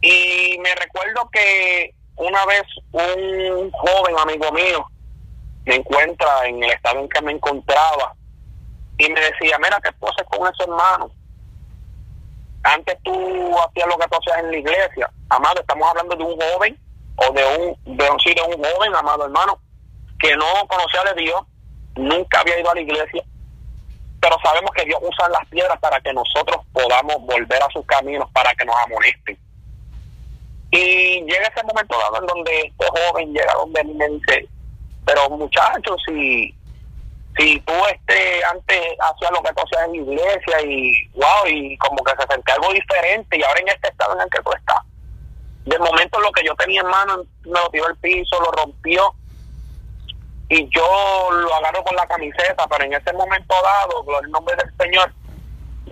y me recuerdo que una vez un joven amigo mío me encuentra en el estado en que me encontraba y me decía, mira, ¿qué haces con esos hermanos? Antes tú hacías lo que tú hacías en la iglesia. Amado, estamos hablando de un joven o de un, de un, sí, de un joven, amado hermano, que no conocía de Dios, nunca había ido a la iglesia, pero sabemos que Dios usa las piedras para que nosotros podamos volver a sus caminos, para que nos amonesten. Y llega ese momento dado en donde este joven llega donde me dice, pero muchachos, si si tú este antes hacías lo que tú hacías en iglesia y wow y como que se sentía algo diferente y ahora en este estado en el que tú estás de momento lo que yo tenía en mano me lo tiró al piso lo rompió. Y yo lo agarro con la camiseta pero en ese momento dado por el nombre del señor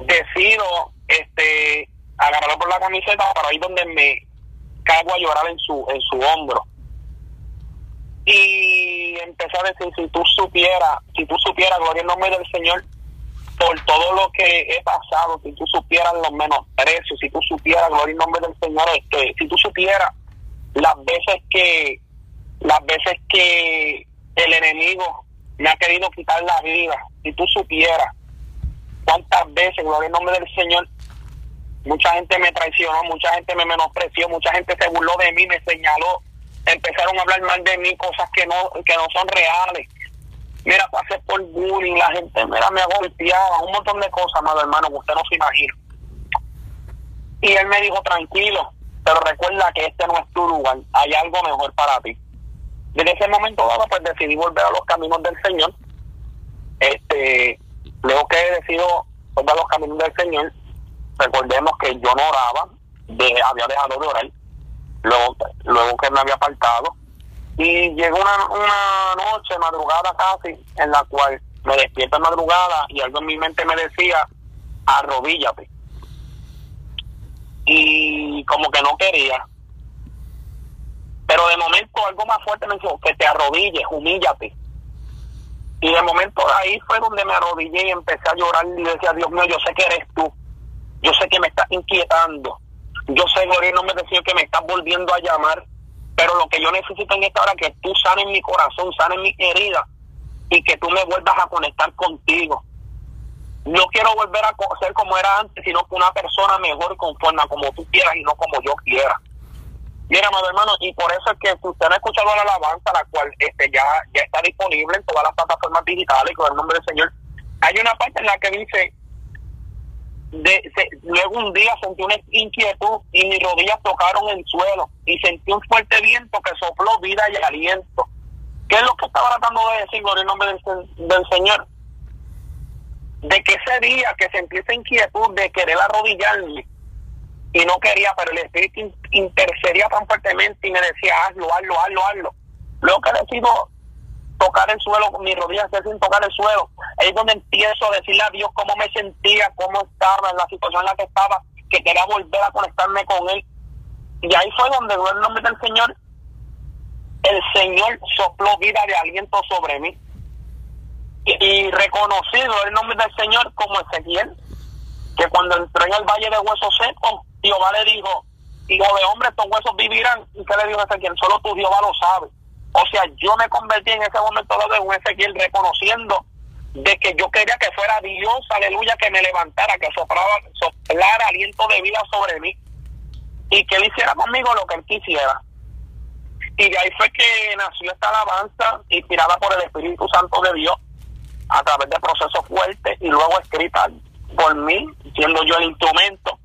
decido este agarrarlo por la camiseta para ir donde me cago a llorar en su en su hombro. Y empecé a decir, si tú supieras, si tú supieras, gloria en nombre del Señor, por todo lo que he pasado, si tú supieras los menosprecios, si tú supieras, gloria en nombre del Señor, este, si tú supieras las veces que, las veces que el enemigo me ha querido quitar la vida, si tú supieras cuántas veces, gloria en nombre del Señor, mucha gente me traicionó, mucha gente me menospreció, mucha gente se burló de mí, me señaló, empezaron a hablar mal de mí, cosas que no, que no son reales. Mira, pasé por bullying, la gente mira, me golpeaba, un montón de cosas, amado hermano, que usted no se imagina. Y él me dijo, tranquilo, pero recuerda que este no es tu lugar, hay algo mejor para ti. Desde ese momento dado, pues decidí volver a los caminos del Señor. Este, luego que he decidido volver a los caminos del Señor, recordemos que yo no oraba, había dejado de orar, luego, luego que me había apartado. Y llegó una, una noche, madrugada casi, en la cual me despierto en madrugada y algo en mi mente me decía, arrodíllate. Y como que no quería. Pero de momento algo más fuerte me dijo, que te arrodilles, humíllate. Y de momento ahí fue donde me arrodillé y empecé a llorar y decía, Dios mío, yo sé que eres tú. Yo sé que me estás inquietando yo sé, Gloria, no me decía que me estás volviendo a llamar, pero lo que yo necesito en esta hora es que tú sanes mi corazón, sanes mi herida y que tú me vuelvas a conectar contigo. No quiero volver a ser como era antes, sino que una persona mejor conforme a como tú quieras y no como yo quiera. Mira, amado hermano, y por eso es que si usted no ha escuchado la alabanza, la cual este ya, ya está disponible en todas las plataformas digitales con el nombre del Señor, hay una parte en la que dice, de, luego un día sentí una inquietud y mis rodillas tocaron el suelo y sentí un fuerte viento que sopló vida y aliento. ¿Qué es lo que estaba tratando de decir por el nombre del, Señor? De que ese día que sentí esa inquietud de querer arrodillarme y no quería, pero el Espíritu intercedía tan fuertemente y me decía, hazlo, hazlo, hazlo, hazlo. Luego que decido tocar el suelo, mis rodillas sin tocar el suelo. Es donde empiezo a decirle a Dios cómo me sentía, cómo estaba, en la situación en la que estaba, que quería volver a conectarme con Él. Y ahí fue donde, el nombre del Señor, el Señor sopló vida de aliento sobre mí. Y, reconocido el nombre del Señor como Ezequiel, que cuando entró en el valle de huesos secos, Jehová le dijo, hijo de hombre, estos huesos vivirán. ¿Y qué le dijo Ezequiel? Solo tu Jehová lo sabe. O sea, yo me convertí en ese momento dado en un Ezequiel reconociendo de que yo quería que fuera Dios, aleluya, que me levantara, que soplaba, soplara aliento de vida sobre mí y que él hiciera conmigo lo que él quisiera. Y de ahí fue que nació esta alabanza inspirada por el Espíritu Santo de Dios a través de procesos fuertes y luego escrita por mí, siendo yo el instrumento.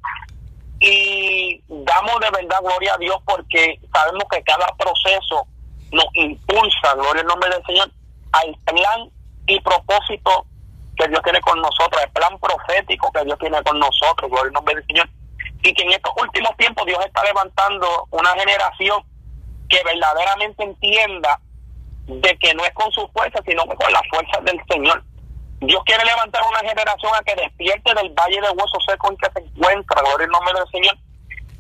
y damos de verdad gloria a Dios porque sabemos que cada proceso nos impulsa, gloria al nombre del Señor, al plan y propósito que Dios tiene con nosotros, el plan profético que Dios tiene con nosotros, gloria al nombre del Señor. Y que en estos últimos tiempos Dios está levantando una generación que verdaderamente entienda de que no es con su fuerza, sino con la fuerza del Señor. Dios quiere levantar una generación a que despierte del valle de huesos secos en que se encuentra, gloria al nombre del Señor,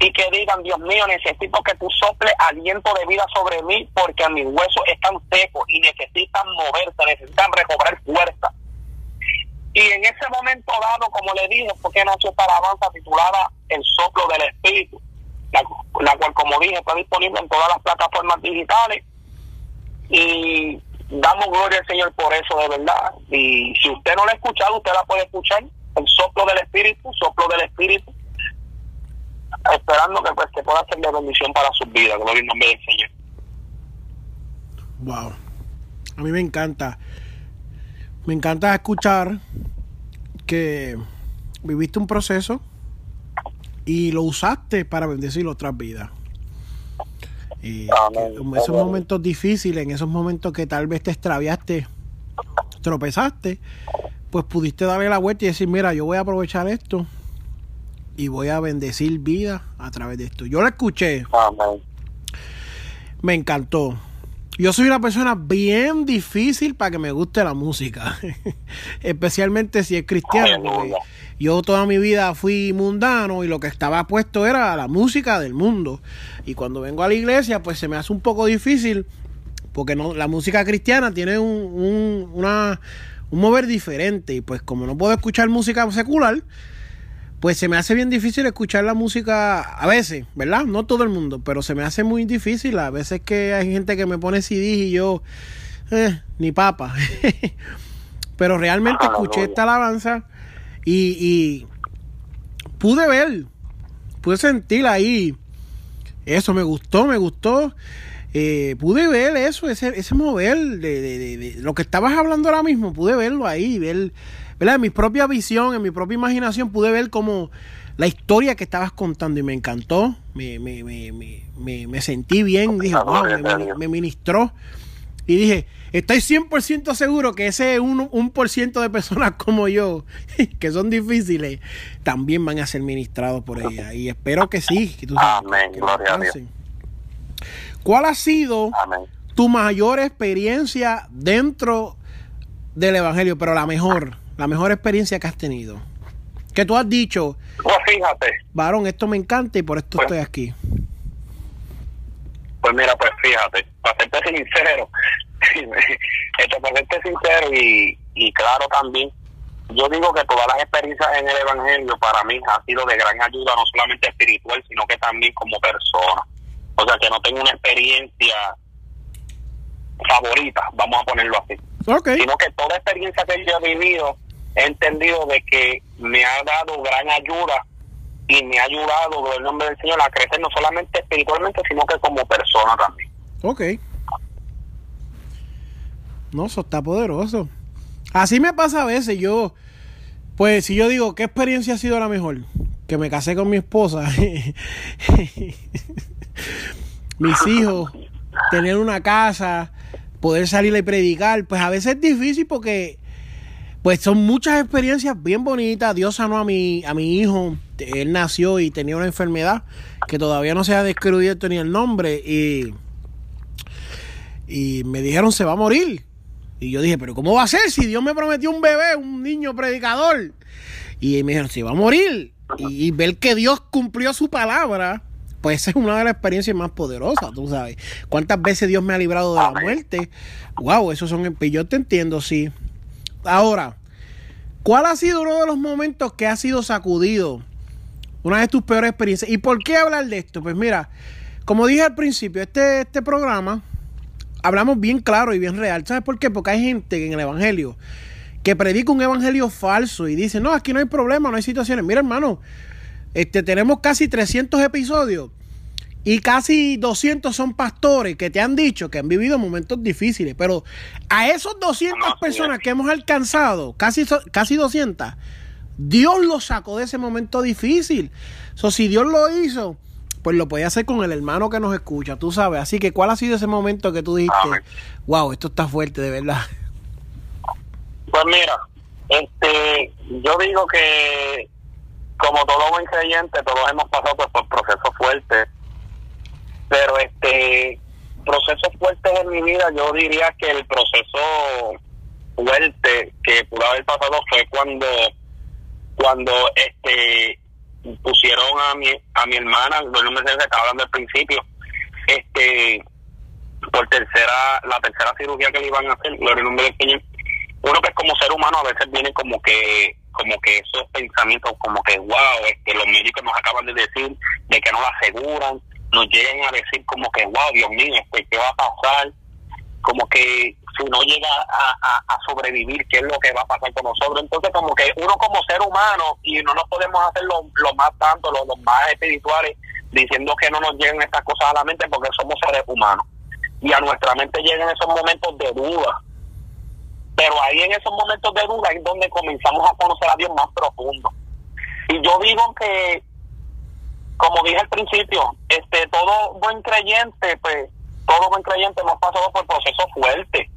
y que digan, Dios mío, necesito que tú sople aliento de vida sobre mí porque mis huesos están secos y necesitan moverse, necesitan recobrar fuerza. Y en ese momento dado, como le dije, porque nació esta alabanza titulada El soplo del Espíritu, la, la cual, como dije, está disponible en todas las plataformas digitales. Y damos gloria al Señor por eso, de verdad. Y si usted no la ha escuchado, usted la puede escuchar. El soplo del Espíritu, soplo del Espíritu. Esperando que, pues, que pueda ser de bendición para sus vidas. Gloria al nombre del Señor. Wow. A mí me encanta. Me encanta escuchar que viviste un proceso y lo usaste para bendecir otras vidas. Y en esos momentos difíciles, en esos momentos que tal vez te extraviaste, tropezaste, pues pudiste darle la vuelta y decir, mira, yo voy a aprovechar esto y voy a bendecir vida a través de esto. Yo lo escuché. Me encantó. Yo soy una persona bien difícil para que me guste la música, especialmente si es cristiano. Yo toda mi vida fui mundano y lo que estaba puesto era la música del mundo. Y cuando vengo a la iglesia, pues se me hace un poco difícil porque no, la música cristiana tiene un, una, un mover diferente. Y pues como no puedo escuchar música secular, pues se me hace bien difícil escuchar la música a veces, ¿verdad? No todo el mundo, pero se me hace muy difícil. A veces que hay gente que me pone CD y yo, eh, ni papa. pero realmente escuché esta alabanza y, y pude ver, pude sentir ahí. Eso me gustó, me gustó. Eh, pude ver eso, ese, ese mover de, de, de, lo que estabas hablando ahora mismo, pude verlo ahí, ver, ¿verdad? En mi propia visión, en mi propia imaginación, pude ver como la historia que estabas contando y me encantó, me, me, me, me, me sentí bien, dije, wow, me, ministró y dije, estoy 100% seguro que ese 1%, un por ciento de personas como yo, que son difíciles, también van a ser ministrados por ella. Y espero que sí. Que tú Amén, gloria a Dios. ¿Cuál ha sido tu mayor experiencia dentro del Evangelio? Pero la mejor, la mejor experiencia que has tenido. Que tú has dicho, pues fíjate. Varón, esto me encanta y por esto pues estoy aquí. Pues mira, pues fíjate, para serte sincero, esto para serte sincero y, y claro también, yo digo que todas las experiencias en el Evangelio para mí han sido de gran ayuda, no solamente espiritual, sino que también como persona. O sea, que no tengo una experiencia favorita, vamos a ponerlo así. Sino que toda experiencia que yo he vivido, he entendido de que me ha dado gran ayuda y me ha ayudado, por el nombre del Señor, a crecer no solamente espiritualmente, sino que como persona también. Ok. No, eso está poderoso. Así me pasa a veces. Yo, pues, si yo digo, ¿qué experiencia ha sido la mejor? Que me casé con mi esposa. Mis hijos, tener una casa, poder salir y predicar. Pues a veces es difícil porque pues son muchas experiencias bien bonitas. Dios sanó a mi, a mi hijo. Él nació y tenía una enfermedad que todavía no se ha descubierto ni el nombre. Y, y me dijeron se va a morir. Y yo dije, pero ¿cómo va a ser si Dios me prometió un bebé, un niño predicador? Y me dijeron, se va a morir. Y, ver que Dios cumplió su palabra, pues es una de las experiencias más poderosas, tú sabes. ¿Cuántas veces Dios me ha librado de la muerte? Wow, esos son... Yo te entiendo, sí. Ahora, ¿cuál ha sido uno de los momentos que ha sido sacudido? Una de tus peores experiencias. ¿Y por qué hablar de esto? Pues mira, como dije al principio, este, este programa hablamos bien claro y bien real. ¿Sabes por qué? Porque hay gente en el Evangelio que predica un evangelio falso y dice, no, aquí no hay problema, no hay situaciones. Mira, hermano, este, tenemos casi 300 episodios y casi 200 son pastores que te han dicho que han vivido momentos difíciles, pero a esos 200 personas que hemos alcanzado, casi, casi 200, Dios lo sacó de ese momento difícil. So, si Dios lo hizo, pues lo puede hacer con el hermano que nos escucha, tú sabes. Así que, ¿cuál ha sido ese momento que tú dijiste, wow, esto está fuerte, de verdad? Pues mira, este, yo digo que como todo buen creyente, todos hemos pasado pues, por procesos fuertes, pero este procesos fuertes en mi vida, yo diría que el proceso fuerte que pudo haber pasado fue cuando cuando este pusieron a mi a mi hermana, no me estaba hablando al principio, este por tercera la tercera cirugía que le iban a hacer, al nombre del Señor. Uno que es como ser humano a veces viene como que como que esos pensamientos como que wow, que los médicos nos acaban de decir de que no la aseguran, nos llegan a decir como que wow, Dios mío, este, ¿qué va a pasar? Como que si no llega a, sobrevivir, ¿qué es lo que va a pasar con nosotros? Entonces como que uno como ser humano y no nos podemos hacer lo, más tanto, los, los más espirituales, diciendo que no nos lleguen estas cosas a la mente porque somos seres humanos. Y a nuestra mente llegan esos momentos de duda pero ahí en esos momentos de duda es donde comenzamos a conocer a Dios más profundo. Y yo digo que, como dije al principio, este todo buen creyente, pues, todo buen creyente hemos pasado por procesos fuertes.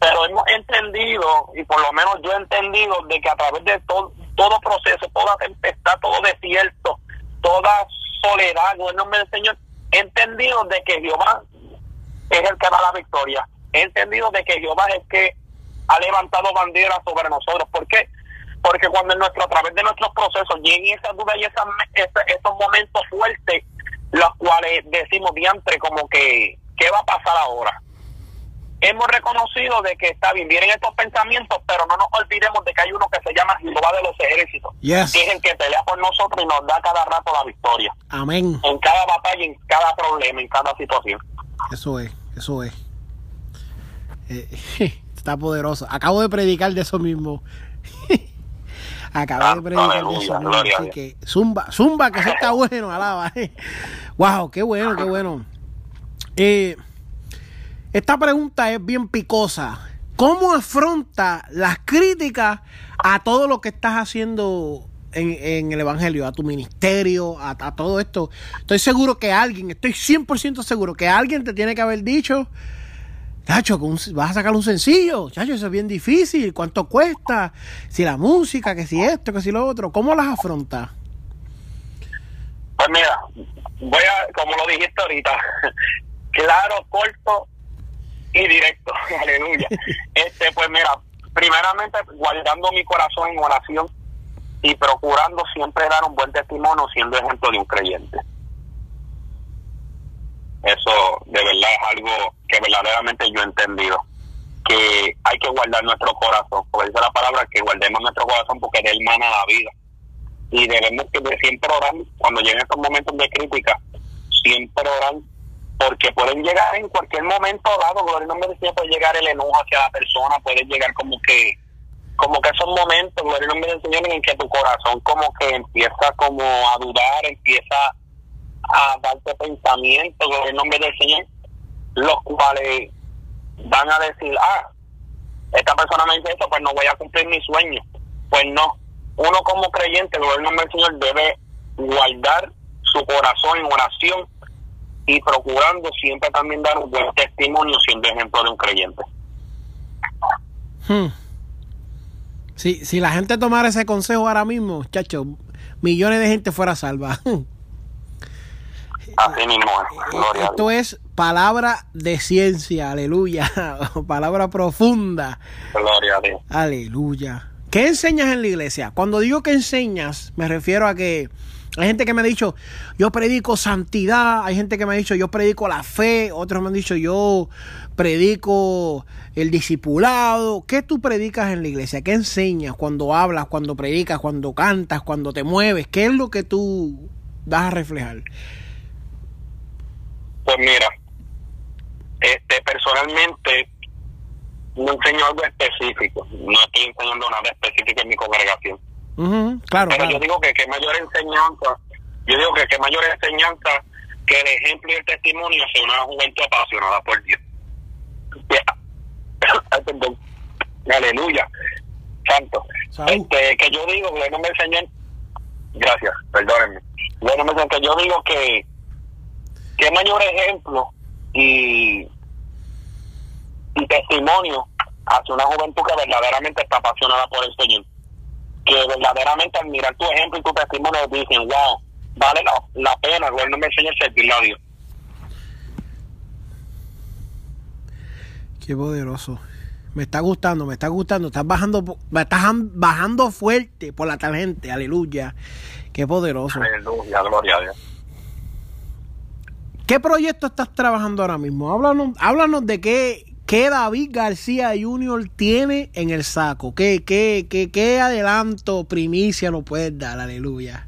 Pero hemos entendido, y por lo menos yo he entendido, de que a través de todo, todo proceso, toda tempestad, todo desierto, toda soledad, no el nombre del Señor, he entendido de que Jehová es el que da la victoria. He entendido de que Jehová es el que ha levantado banderas sobre nosotros. ¿Por qué? Porque cuando en nuestro, a través de nuestros procesos lleguen esas dudas y esas, esos momentos fuertes, los cuales decimos diantre como que, ¿qué va a pasar ahora? Hemos reconocido de que está bien, vienen estos pensamientos, pero no nos olvidemos de que hay uno que se llama Jehová de los ejércitos, que es el que pelea por nosotros y nos da cada rato la victoria. Amén. En cada batalla, en cada problema, en cada situación. Eso es, eso es. Eh, está poderoso. Acabo de predicar de eso mismo. Acabo de predicar de eso. Así que zumba, zumba, que eso está bueno, alaba. wow, qué bueno, qué bueno. Eh, esta pregunta es bien picosa. ¿Cómo afronta las críticas a todo lo que estás haciendo en, el Evangelio, a tu ministerio, a, a, todo esto? Estoy seguro que alguien, estoy 100% seguro que alguien te tiene que haber dicho, Chacho, vas a sacar un sencillo, chacho, eso es bien difícil, ¿cuánto cuesta? Si la música, que si esto, que si lo otro, ¿cómo las afrontas? Pues mira, voy a, como lo dijiste ahorita, claro, corto y directo, aleluya. Este, pues mira, primeramente guardando mi corazón en oración y procurando siempre dar un buen testimonio siendo ejemplo de un creyente. Eso de verdad es algo que verdaderamente yo he entendido. Que hay que guardar nuestro corazón. Por eso la palabra que guardemos nuestro corazón porque es hermana la vida. Y debemos que siempre orar cuando lleguen estos momentos de crítica. Siempre orar porque pueden llegar en cualquier momento dado, gloria no me decía, puede llegar el enojo hacia la persona, puede llegar como que como que esos momentos, gloria no me Señor, en que tu corazón como que empieza como a dudar, empieza a darte pensamientos en el nombre del Señor, los cuales van a decir, ah, esta persona me dice esto, pues no voy a cumplir mi sueño. Pues no, uno como creyente, el nombre del Señor debe guardar su corazón en oración y procurando siempre también dar un buen testimonio siendo ejemplo de un creyente. Hmm. Si, si la gente tomara ese consejo ahora mismo, chacho, millones de gente fuera salva. Así mismo Esto es palabra de ciencia, aleluya. palabra profunda. Gloria a Dios. Aleluya. ¿Qué enseñas en la iglesia? Cuando digo que enseñas, me refiero a que hay gente que me ha dicho, yo predico santidad, hay gente que me ha dicho, yo predico la fe, otros me han dicho, yo predico el discipulado. ¿Qué tú predicas en la iglesia? ¿Qué enseñas cuando hablas, cuando predicas, cuando cantas, cuando te mueves? ¿Qué es lo que tú das a reflejar? Pues mira, este personalmente no enseño algo específico, no estoy enseñando nada específico en mi congregación. claro, Pero yo digo que qué mayor enseñanza, yo digo que qué mayor enseñanza que el ejemplo y el testimonio hacia una juventud apasionada por Dios. Aleluya. Santo. Este, que yo digo, no me enseñó. Gracias, perdónenme. Bueno, me que yo digo que qué mayor ejemplo y, y testimonio hacia una juventud que verdaderamente está apasionada por el Señor. Que verdaderamente al mirar tu ejemplo y tu testimonio dicen, wow, vale la, la pena, no me enseña a servirle a Dios. Qué poderoso. Me está gustando, me está gustando. Estás bajando, estás bajando fuerte por la tangente. Aleluya. Qué poderoso. Aleluya, gloria a Dios. ¿Qué proyecto estás trabajando ahora mismo? Háblanos, háblanos de qué, qué David García Jr. tiene en el saco. ¿Qué, qué, qué, qué adelanto, primicia nos puedes dar? Aleluya.